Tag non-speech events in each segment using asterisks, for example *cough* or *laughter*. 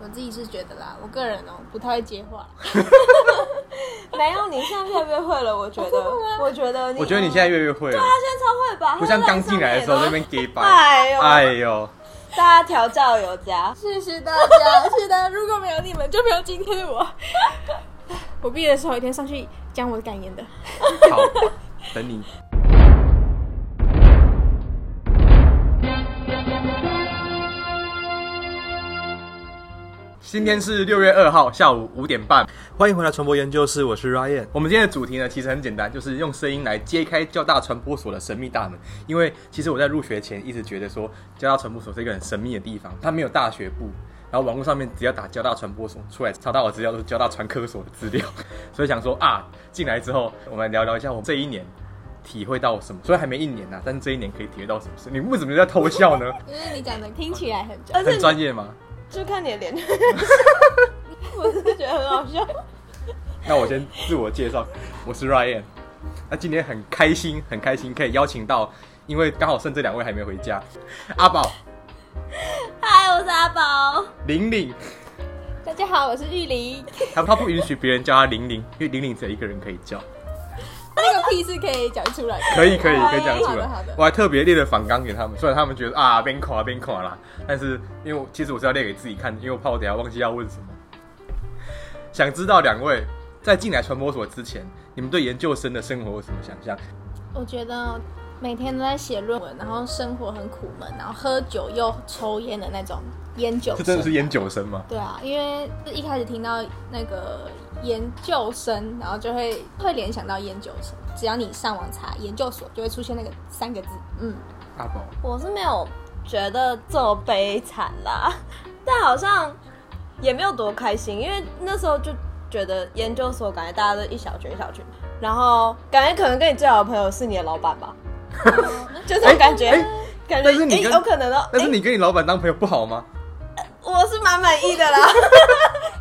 我自己是觉得啦，我个人哦、不太会接话。*laughs* 没有，你现在越来越会了，我觉得，*laughs* 我觉得你，我觉得你现在越来越会了，他现在超会吧，不像刚进来的时候那边给白。*laughs* 哎呦，哎呦，大家调教有加，谢谢大家。是的，如果没有你们，就没有今天的我。我毕业的时候一天上去讲我的感言的。好，等你。今天是六月二号下午五点半，欢迎回来传播研究室，我是 Ryan。我们今天的主题呢，其实很简单，就是用声音来揭开交大传播所的神秘大门。因为其实我在入学前一直觉得说，交大传播所是一个很神秘的地方，它没有大学部，然后网络上面只要打交大传播所出来，查到我资料都是交大传科所的资料，*laughs* 所以想说啊，进来之后，我们聊聊一下我们这一年体会到什么。虽然还没一年呐、但是这一年可以体会到什么事？你为什么在偷笑呢？*laughs* 因为你讲的听起来很很专业吗？就看你的脸，*laughs* 我是觉得很好笑。那我先自我介绍，我是 Ryan。那今天很开心，很开心可以邀请到，因为刚好剩这两位还没回家，阿宝、嗨，我是阿宝。玲玲，大家好，我是玉玲。他他不允许别人叫他玲玲，因为玲玲只有一个人可以叫。那个屁是可以讲出来的。可以可以可以讲出来好的好的。我还特别列了反纲给他们，虽然他们觉得啊边垮边垮啦，但是因为我其实我是要列给自己看的，因为我怕我等下忘记要问什么。想知道两位在进来传播所之前，你们对研究生的生活有什么想象？我觉得每天都在写论文，然后生活很苦闷，然后喝酒又抽烟的那种烟酒生。这真的是烟酒生吗？对啊，因为一开始听到那个研究生，然后就会会联想到烟酒生。只要你上网查研究所，就会出现那个三个字。嗯，阿宝，我是没有觉得这么悲惨啦，*laughs* 但好像也没有多开心，因为那时候就觉得研究所感觉大家都一小群一小群，然后感觉可能跟你最好的朋友是你的老板吧，*laughs* 就这种感觉，哎感觉诶但是你跟有可能哦。但是你跟你老板当朋友不好吗？我是蛮满意的啦。*laughs*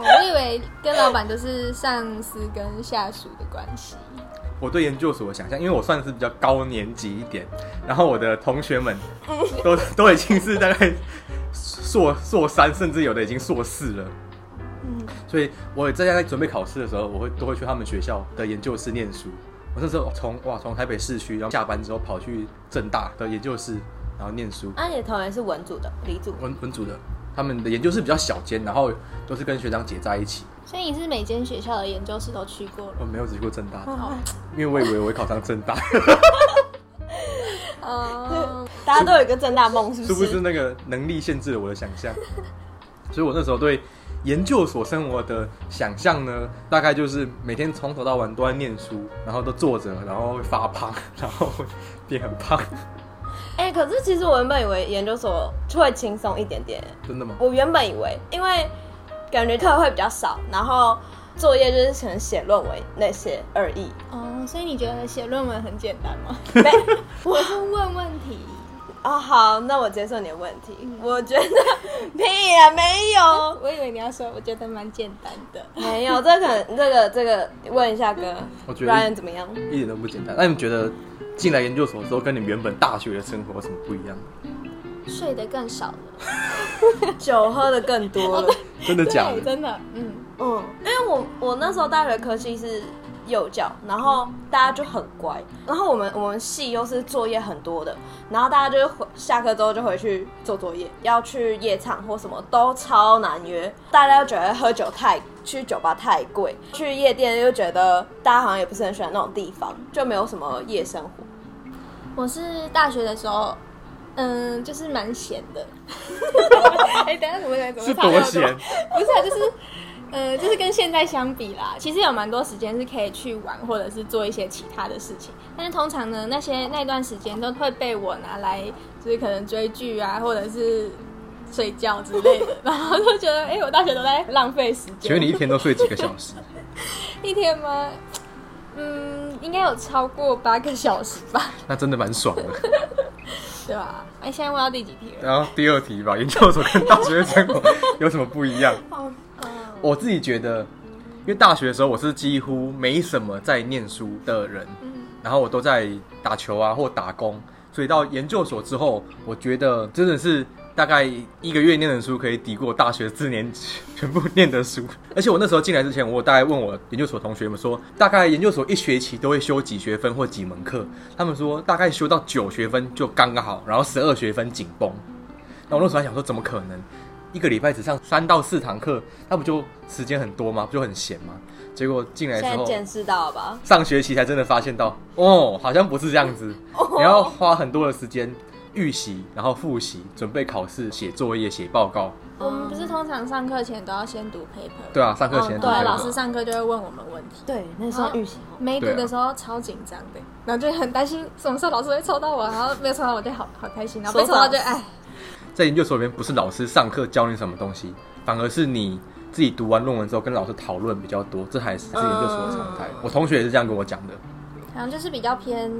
我以为跟老板就是上司跟下属的关系。我对研究所的想象，因为我算是比较高年级一点，然后我的同学们 *laughs* 都都已经是大概硕硕三，甚至有的已经硕四了。嗯，所以我在在准备考试的时候，我会都会去他们学校的研究室念书。我那时候从哇从台北市区，然后下班之后跑去正大的研究室，然后念书。啊，你的同学是文组的，理组。文文组的，他们的研究室比较小间，然后都是跟学长姐在一起。所以你是每间学校的研究室都去过了。我没有只去过正大，哦，因为我以为我会考上正大，*laughs* 哦，大家都有一个正大梦，是不是？是不是？那个能力限制了我的想象。所以我那时候对研究所生活的想象呢，大概就是每天从头到晚都在念书，然后都坐着，然后会发胖，然后会变很胖。哎、可是其实我原本以为研究所会轻松一点点，真的吗？我原本以为，因为感觉课会比较少，然后作业就是可能写论文那些而已。哦，所以你觉得写论文很简单吗？没 *laughs* 我是问问题。哦、好，那我接受你的问题。我觉得屁啊，没有，我以为你要说，我觉得蛮简单的。没有，这个可能这个这个问一下哥我觉得，Ryan 怎么样？一点都不简单。那你们觉得进来研究所的时候，跟你原本大学的生活有什么不一样？睡得更少了。*laughs* 酒喝的更多了。真的假的？真的，嗯，嗯，因为我我那时候大学科系是幼教，然后大家就很乖，然后我们我们系又是作业很多的，然后大家就回下课之后就回去做作业，要去夜场或什么都超难约，大家又觉得喝酒太去酒吧太贵，去夜店又觉得大家好像也不是很喜欢那种地方，就没有什么夜生活。我是大学的时候，嗯，就是蛮闲的。*laughs* 哎、等下怎么怎么是多闲？*laughs* 不是啊，就是。呃，就是跟现在相比啦，其实有蛮多时间是可以去玩，或者是做一些其他的事情。但是通常呢，那些那段时间都会被我拿来，就是可能追剧啊，或者是睡觉之类的，*laughs* 然后就觉得，哎、我大学都在浪费时间。请问你一天都睡几个小时？一天吗？嗯，应该有超过八个小时吧，*laughs* 那真的蛮爽的。*laughs* 对吧？哎，现在问到第几题了？然后第二题吧，研究所跟大学生活有什么不一样？*laughs* 哦，我自己觉得，因为大学的时候我是几乎没什么在念书的人，嗯然后我都在打球啊或打工，所以到研究所之后，我觉得真的是大大概一个月念的书可以抵过大学四年全部念的书。*laughs* 而且我那时候进来之前，我大概问我研究所同学们说，大概研究所一学期都会修几学分或几门课，他们说大概修到九学分就刚刚好，然后十二学分紧绷。那我那时候还想说，怎么可能？一个礼拜只上三到四堂课，那不就时间很多吗？不就很闲吗？结果进来之后，见识到了吧？上学期才真的发现到，哦，好像不是这样子，*laughs* 你要花很多的时间预习，然后复习，准备考试、写作业、写报告。我们不是通常上课前都要先读 paper？对啊，上课前哦对老师上课就会问我们问题。对，那时候预习哦。没读的时候超紧张的，然后就很担心什么时候老师会抽到我，然后没有抽到我就好好开心，然后被抽到就哎，在研究所里面，不是老师上课教你什么东西，反而是你自己读完论文之后跟老师讨论比较多，这还是是研究所的常态。我同学也是这样跟我讲的。好像就是比较偏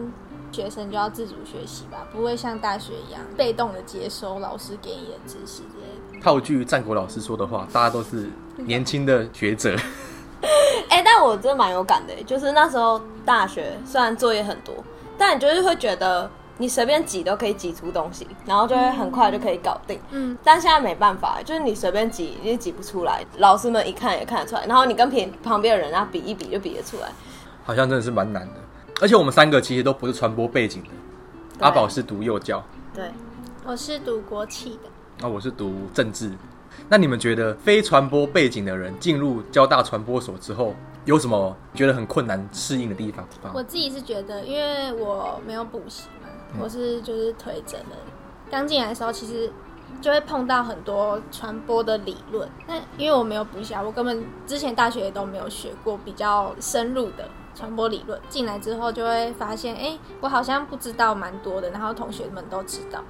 学生就要自主学习吧，不会像大学一样被动的接收老师给你的知识之类的。套句战国老师说的话，大家都是年轻的学者，*laughs* 哎、但我真的蛮有感的，就是那时候大学虽然作业很多，但你就是会觉得你随便挤都可以挤出东西，然后就会很快就可以搞定。嗯，但现在没办法，就是你随便挤也挤不出来，老师们一看也看得出来，然后你跟旁旁边的人啊比一比就比得出来。好像真的是蛮难的。而且我们三个其实都不是传播背景的，阿宝是读幼教，对，我是读国企的，那我是读政治。那你们觉得非传播背景的人进入交大传播所之后，有什么觉得很困难适应的地方？我自己是觉得，因为我没有补习嘛，我是就是推甄的。刚进来的时候，其实就会碰到很多传播的理论。那因为我没有补习啊，我根本之前大学也都没有学过比较深入的传播理论。进来之后就会发现，哎、我好像不知道蛮多的，然后同学们都知道。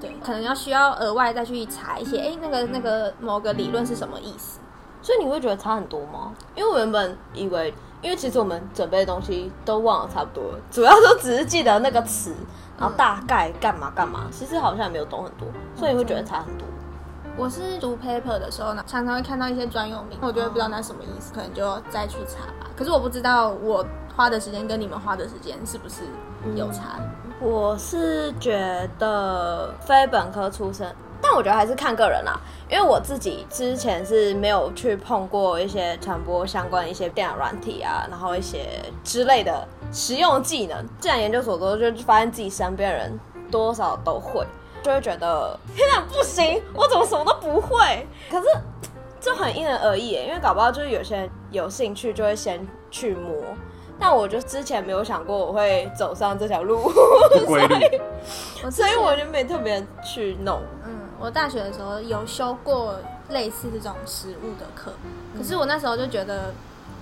对，可能要需要额外再去查一些，哎、那个那个某个理论是什么意思？所以你会觉得差很多吗？因为我原本以为，因为其实我们准备的东西都忘了差不多，主要都只是记得那个词，然后大概干嘛干嘛，其实好像也没有懂很多，所以你会觉得差很多。我是读 paper 的时候呢，常常会看到一些专有名，我就会不知道那什么意思，可能就再去查吧。可是我不知道我花的时间跟你们花的时间是不是有差。我是觉得非本科出身，但我觉得还是看个人啦。因为我自己之前是没有去碰过一些传播相关的一些电脑软体啊，然后一些之类的实用技能。进来研究所之后，就发现自己身边人多少都会，就会觉得天哪，不行，我怎么什么都不会？可是就很因人而异耶，因为搞不好就是有些人有兴趣就会先去摸。但我就之前没有想过我会走上这条路，不规律，*laughs* 我所以我就没特别去弄。嗯，我大学的时候有修过类似这种食物的课，可是我那时候就觉得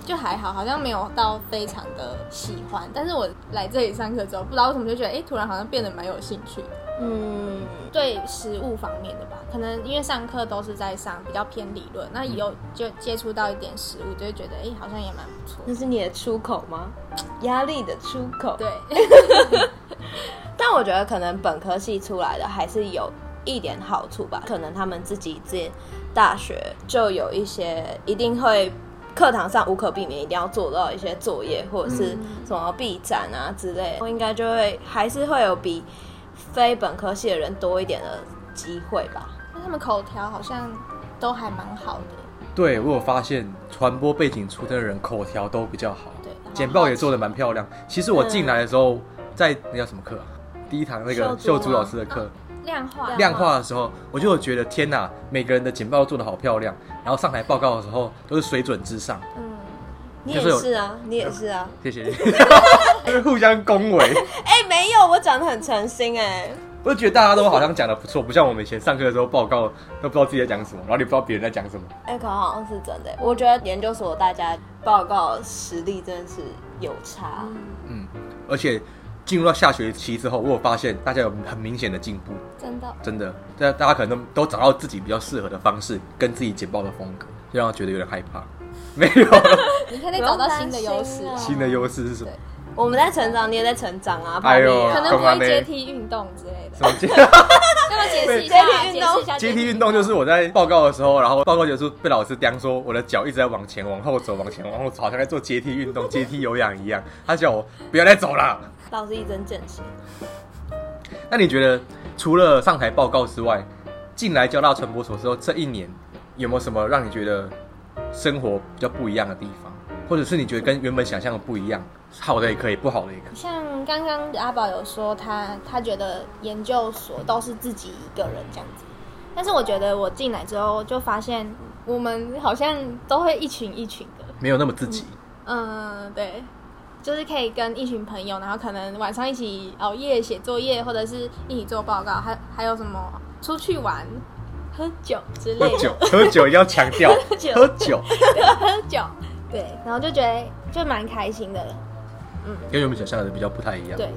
就还好，好像没有到非常的喜欢。但是我来这里上课之后，不知道为什么就觉得，哎、突然好像变得蛮有兴趣。嗯，对实物方面的吧，可能因为上课都是在上比较偏理论，那有就接触到一点实物，就会觉得，哎、好像也蛮不错。那是你的出口吗？压力的出口。对，*laughs* 但我觉得可能本科系出来的还是有一点好处吧，可能他们自己在大学就有一些一定会课堂上无可避免一定要做到一些作业或者是什么 B 展啊之类的，应该就会还是会有比非本科系的人多一点的机会吧。那他们口条好像都还蛮好的。对我有发现，传播背景出身的人口条都比较好，对，简报也做的蛮漂亮。其实我进来的时候，在那叫什么课啊？第一堂那个秀珠老师的课，量化量化的时候，我就有觉得天哪，每个人的简报做的好漂亮，然后上台报告的时候都是水准之上。嗯，你也是啊，你也是啊。谢谢你，*laughs* 互相恭维。*laughs* 哎、没有，我讲的很诚心哎、我就觉得大家都好像讲的不错，不像我们以前上课的时候报告都不知道自己在讲什么，然后你不知道别人在讲什么。哎、可好像是真的欸。我觉得研究所大家报告实力真的是有差。嗯，而且进入到下学期之后，我有发现大家有很明显的进步，真的。真的，大大家可能都都找到自己比较适合的方式，跟自己简报的风格，就让我觉得有点害怕。没有，*laughs* 你可以找到新的优势新的优势是什么？我们在成长，你也在成长啊。哎呦可能不会阶梯运动之类的，什么阶 *laughs* 要不要解释一下？阶梯运动解释一下阶梯运动就是我在报告的时候，然后报告结束被老师刁说我的脚一直在往前、往后走、往前、往后走，好像在做阶梯运动、阶梯有氧一样。他叫我不要再走了。老师一针见血。那你觉得除了上台报告之外，进来交大传播所之后，这一年有没有什么让你觉得生活比较不一样的地方，或者是你觉得跟原本想象的不一样，好的也可以，不好的也可以。像刚刚阿宝有说他他觉得研究所都是自己一个人这样子，但是我觉得我进来之后就发现我们好像都会一群一群的，没有那么自己，嗯，对，就是可以跟一群朋友，然后可能晚上一起熬夜写作业，或者是一起做报告，还还有什么出去玩、喝酒之类的。喝酒，喝酒要强调，酒。喝酒，喝酒，对，然后就觉得就蛮开心的，嗯。跟原本想象的比较不太一样。对，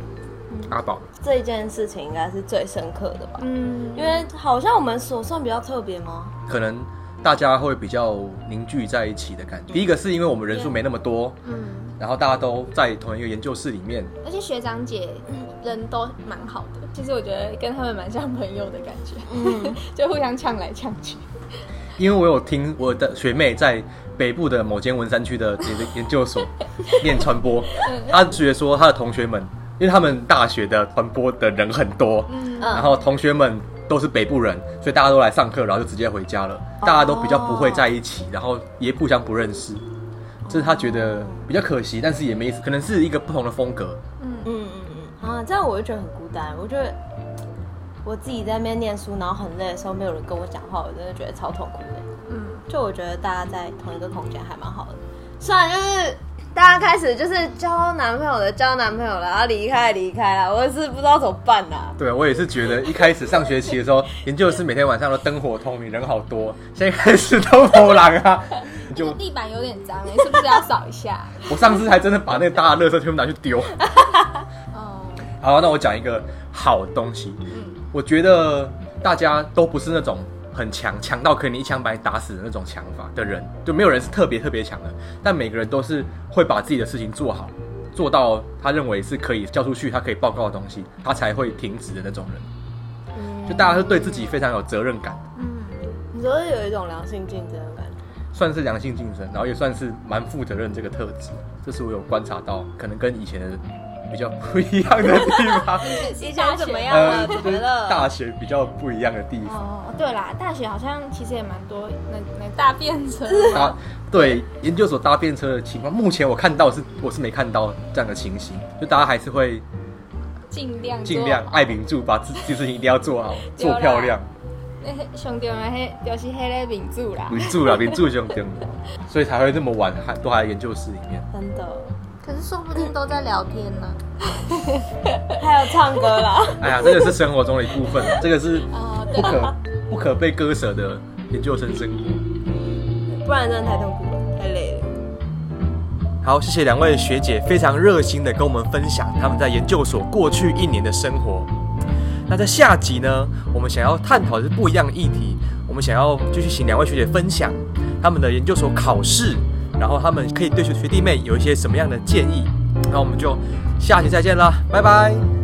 阿宝，这一件事情应该是最深刻的吧？嗯，因为好像我们所算比较特别吗？可能大家会比较凝聚在一起的感觉。第一个是因为我们人数没那么多，嗯，然后大家都在同一个研究室里面，而且学长姐人都蛮好的，其实我觉得跟他们蛮像朋友的感觉，嗯，*laughs* 就互相呛来呛去。因为我有听我的学妹在北部的某间文山区的研研究所念传播，她觉得说她的同学们，因为他们大学的传播的人很多，嗯。然后同学们都是北部人，所以大家都来上课，然后就直接回家了，大家都比较不会在一起，然后也互相不认识，这是他觉得比较可惜，但是也没可能是一个不同的风格。嗯嗯嗯嗯啊，这样我就觉得很孤单。我觉得我自己在那边念书，然后很累的时候，没有人跟我讲话，我真的觉得超痛苦的。嗯，就我觉得大家在同一个空间还蛮好的，虽然就是大家开始就是交男朋友的交男朋友了，然后离开的离开了，我也是不知道怎么办呐、对，我也是觉得一开始上学期的时候，研究室每天晚上都灯火通明，人好多。现在开始都偷懒啊，就地板有点脏哎，是不是要扫一下？*laughs* 我上次还真的把那个大的垃圾全部拿去丢。*laughs* 哦，好，那我讲一个好的东西。嗯我觉得大家都不是那种很强，强到可以一枪把你打死的那种强法的人，就没有人是特别特别强的。但每个人都是会把自己的事情做好，做到他认为是可以交出去，他可以报告的东西，他才会停止的那种人。就大家是对自己非常有责任感，嗯，你说有一种良性竞争算是良性竞争，然后也算是蛮负责任这个特质。这是我有观察到，可能跟以前的比较不一样的地方。*laughs* 以前怎么样了？呃，得？大学比较不一样的地方。哦，对啦，大学好像其实也蛮多那那大便车，搭对研究所搭便车的情况，目前我看到是我是没看到这样的情形，就大家还是会尽量尽量做爱民住，把自己事情一定要做好，*laughs* 做漂亮，那上重要的迄就是迄个名著啦。秉住了，秉住就等，*laughs* 所以才会这么晚还都还在研究室里面。真的，可是说不定都在聊天呢。还有唱歌啦，*laughs* 哎呀，这个是生活中的一部分，这个是不可不可被割舍的研究生生活。不然真的太痛苦了，太累了。好，谢谢两位学姐非常热心的跟我们分享他们在研究所过去一年的生活。那在下集呢，我们想要探讨的是不一样的议题，我们想要继续请两位学姐分享他们的研究所考试，然后他们可以对学学弟妹有一些什么样的建议。那我们就下期再见啦，拜拜。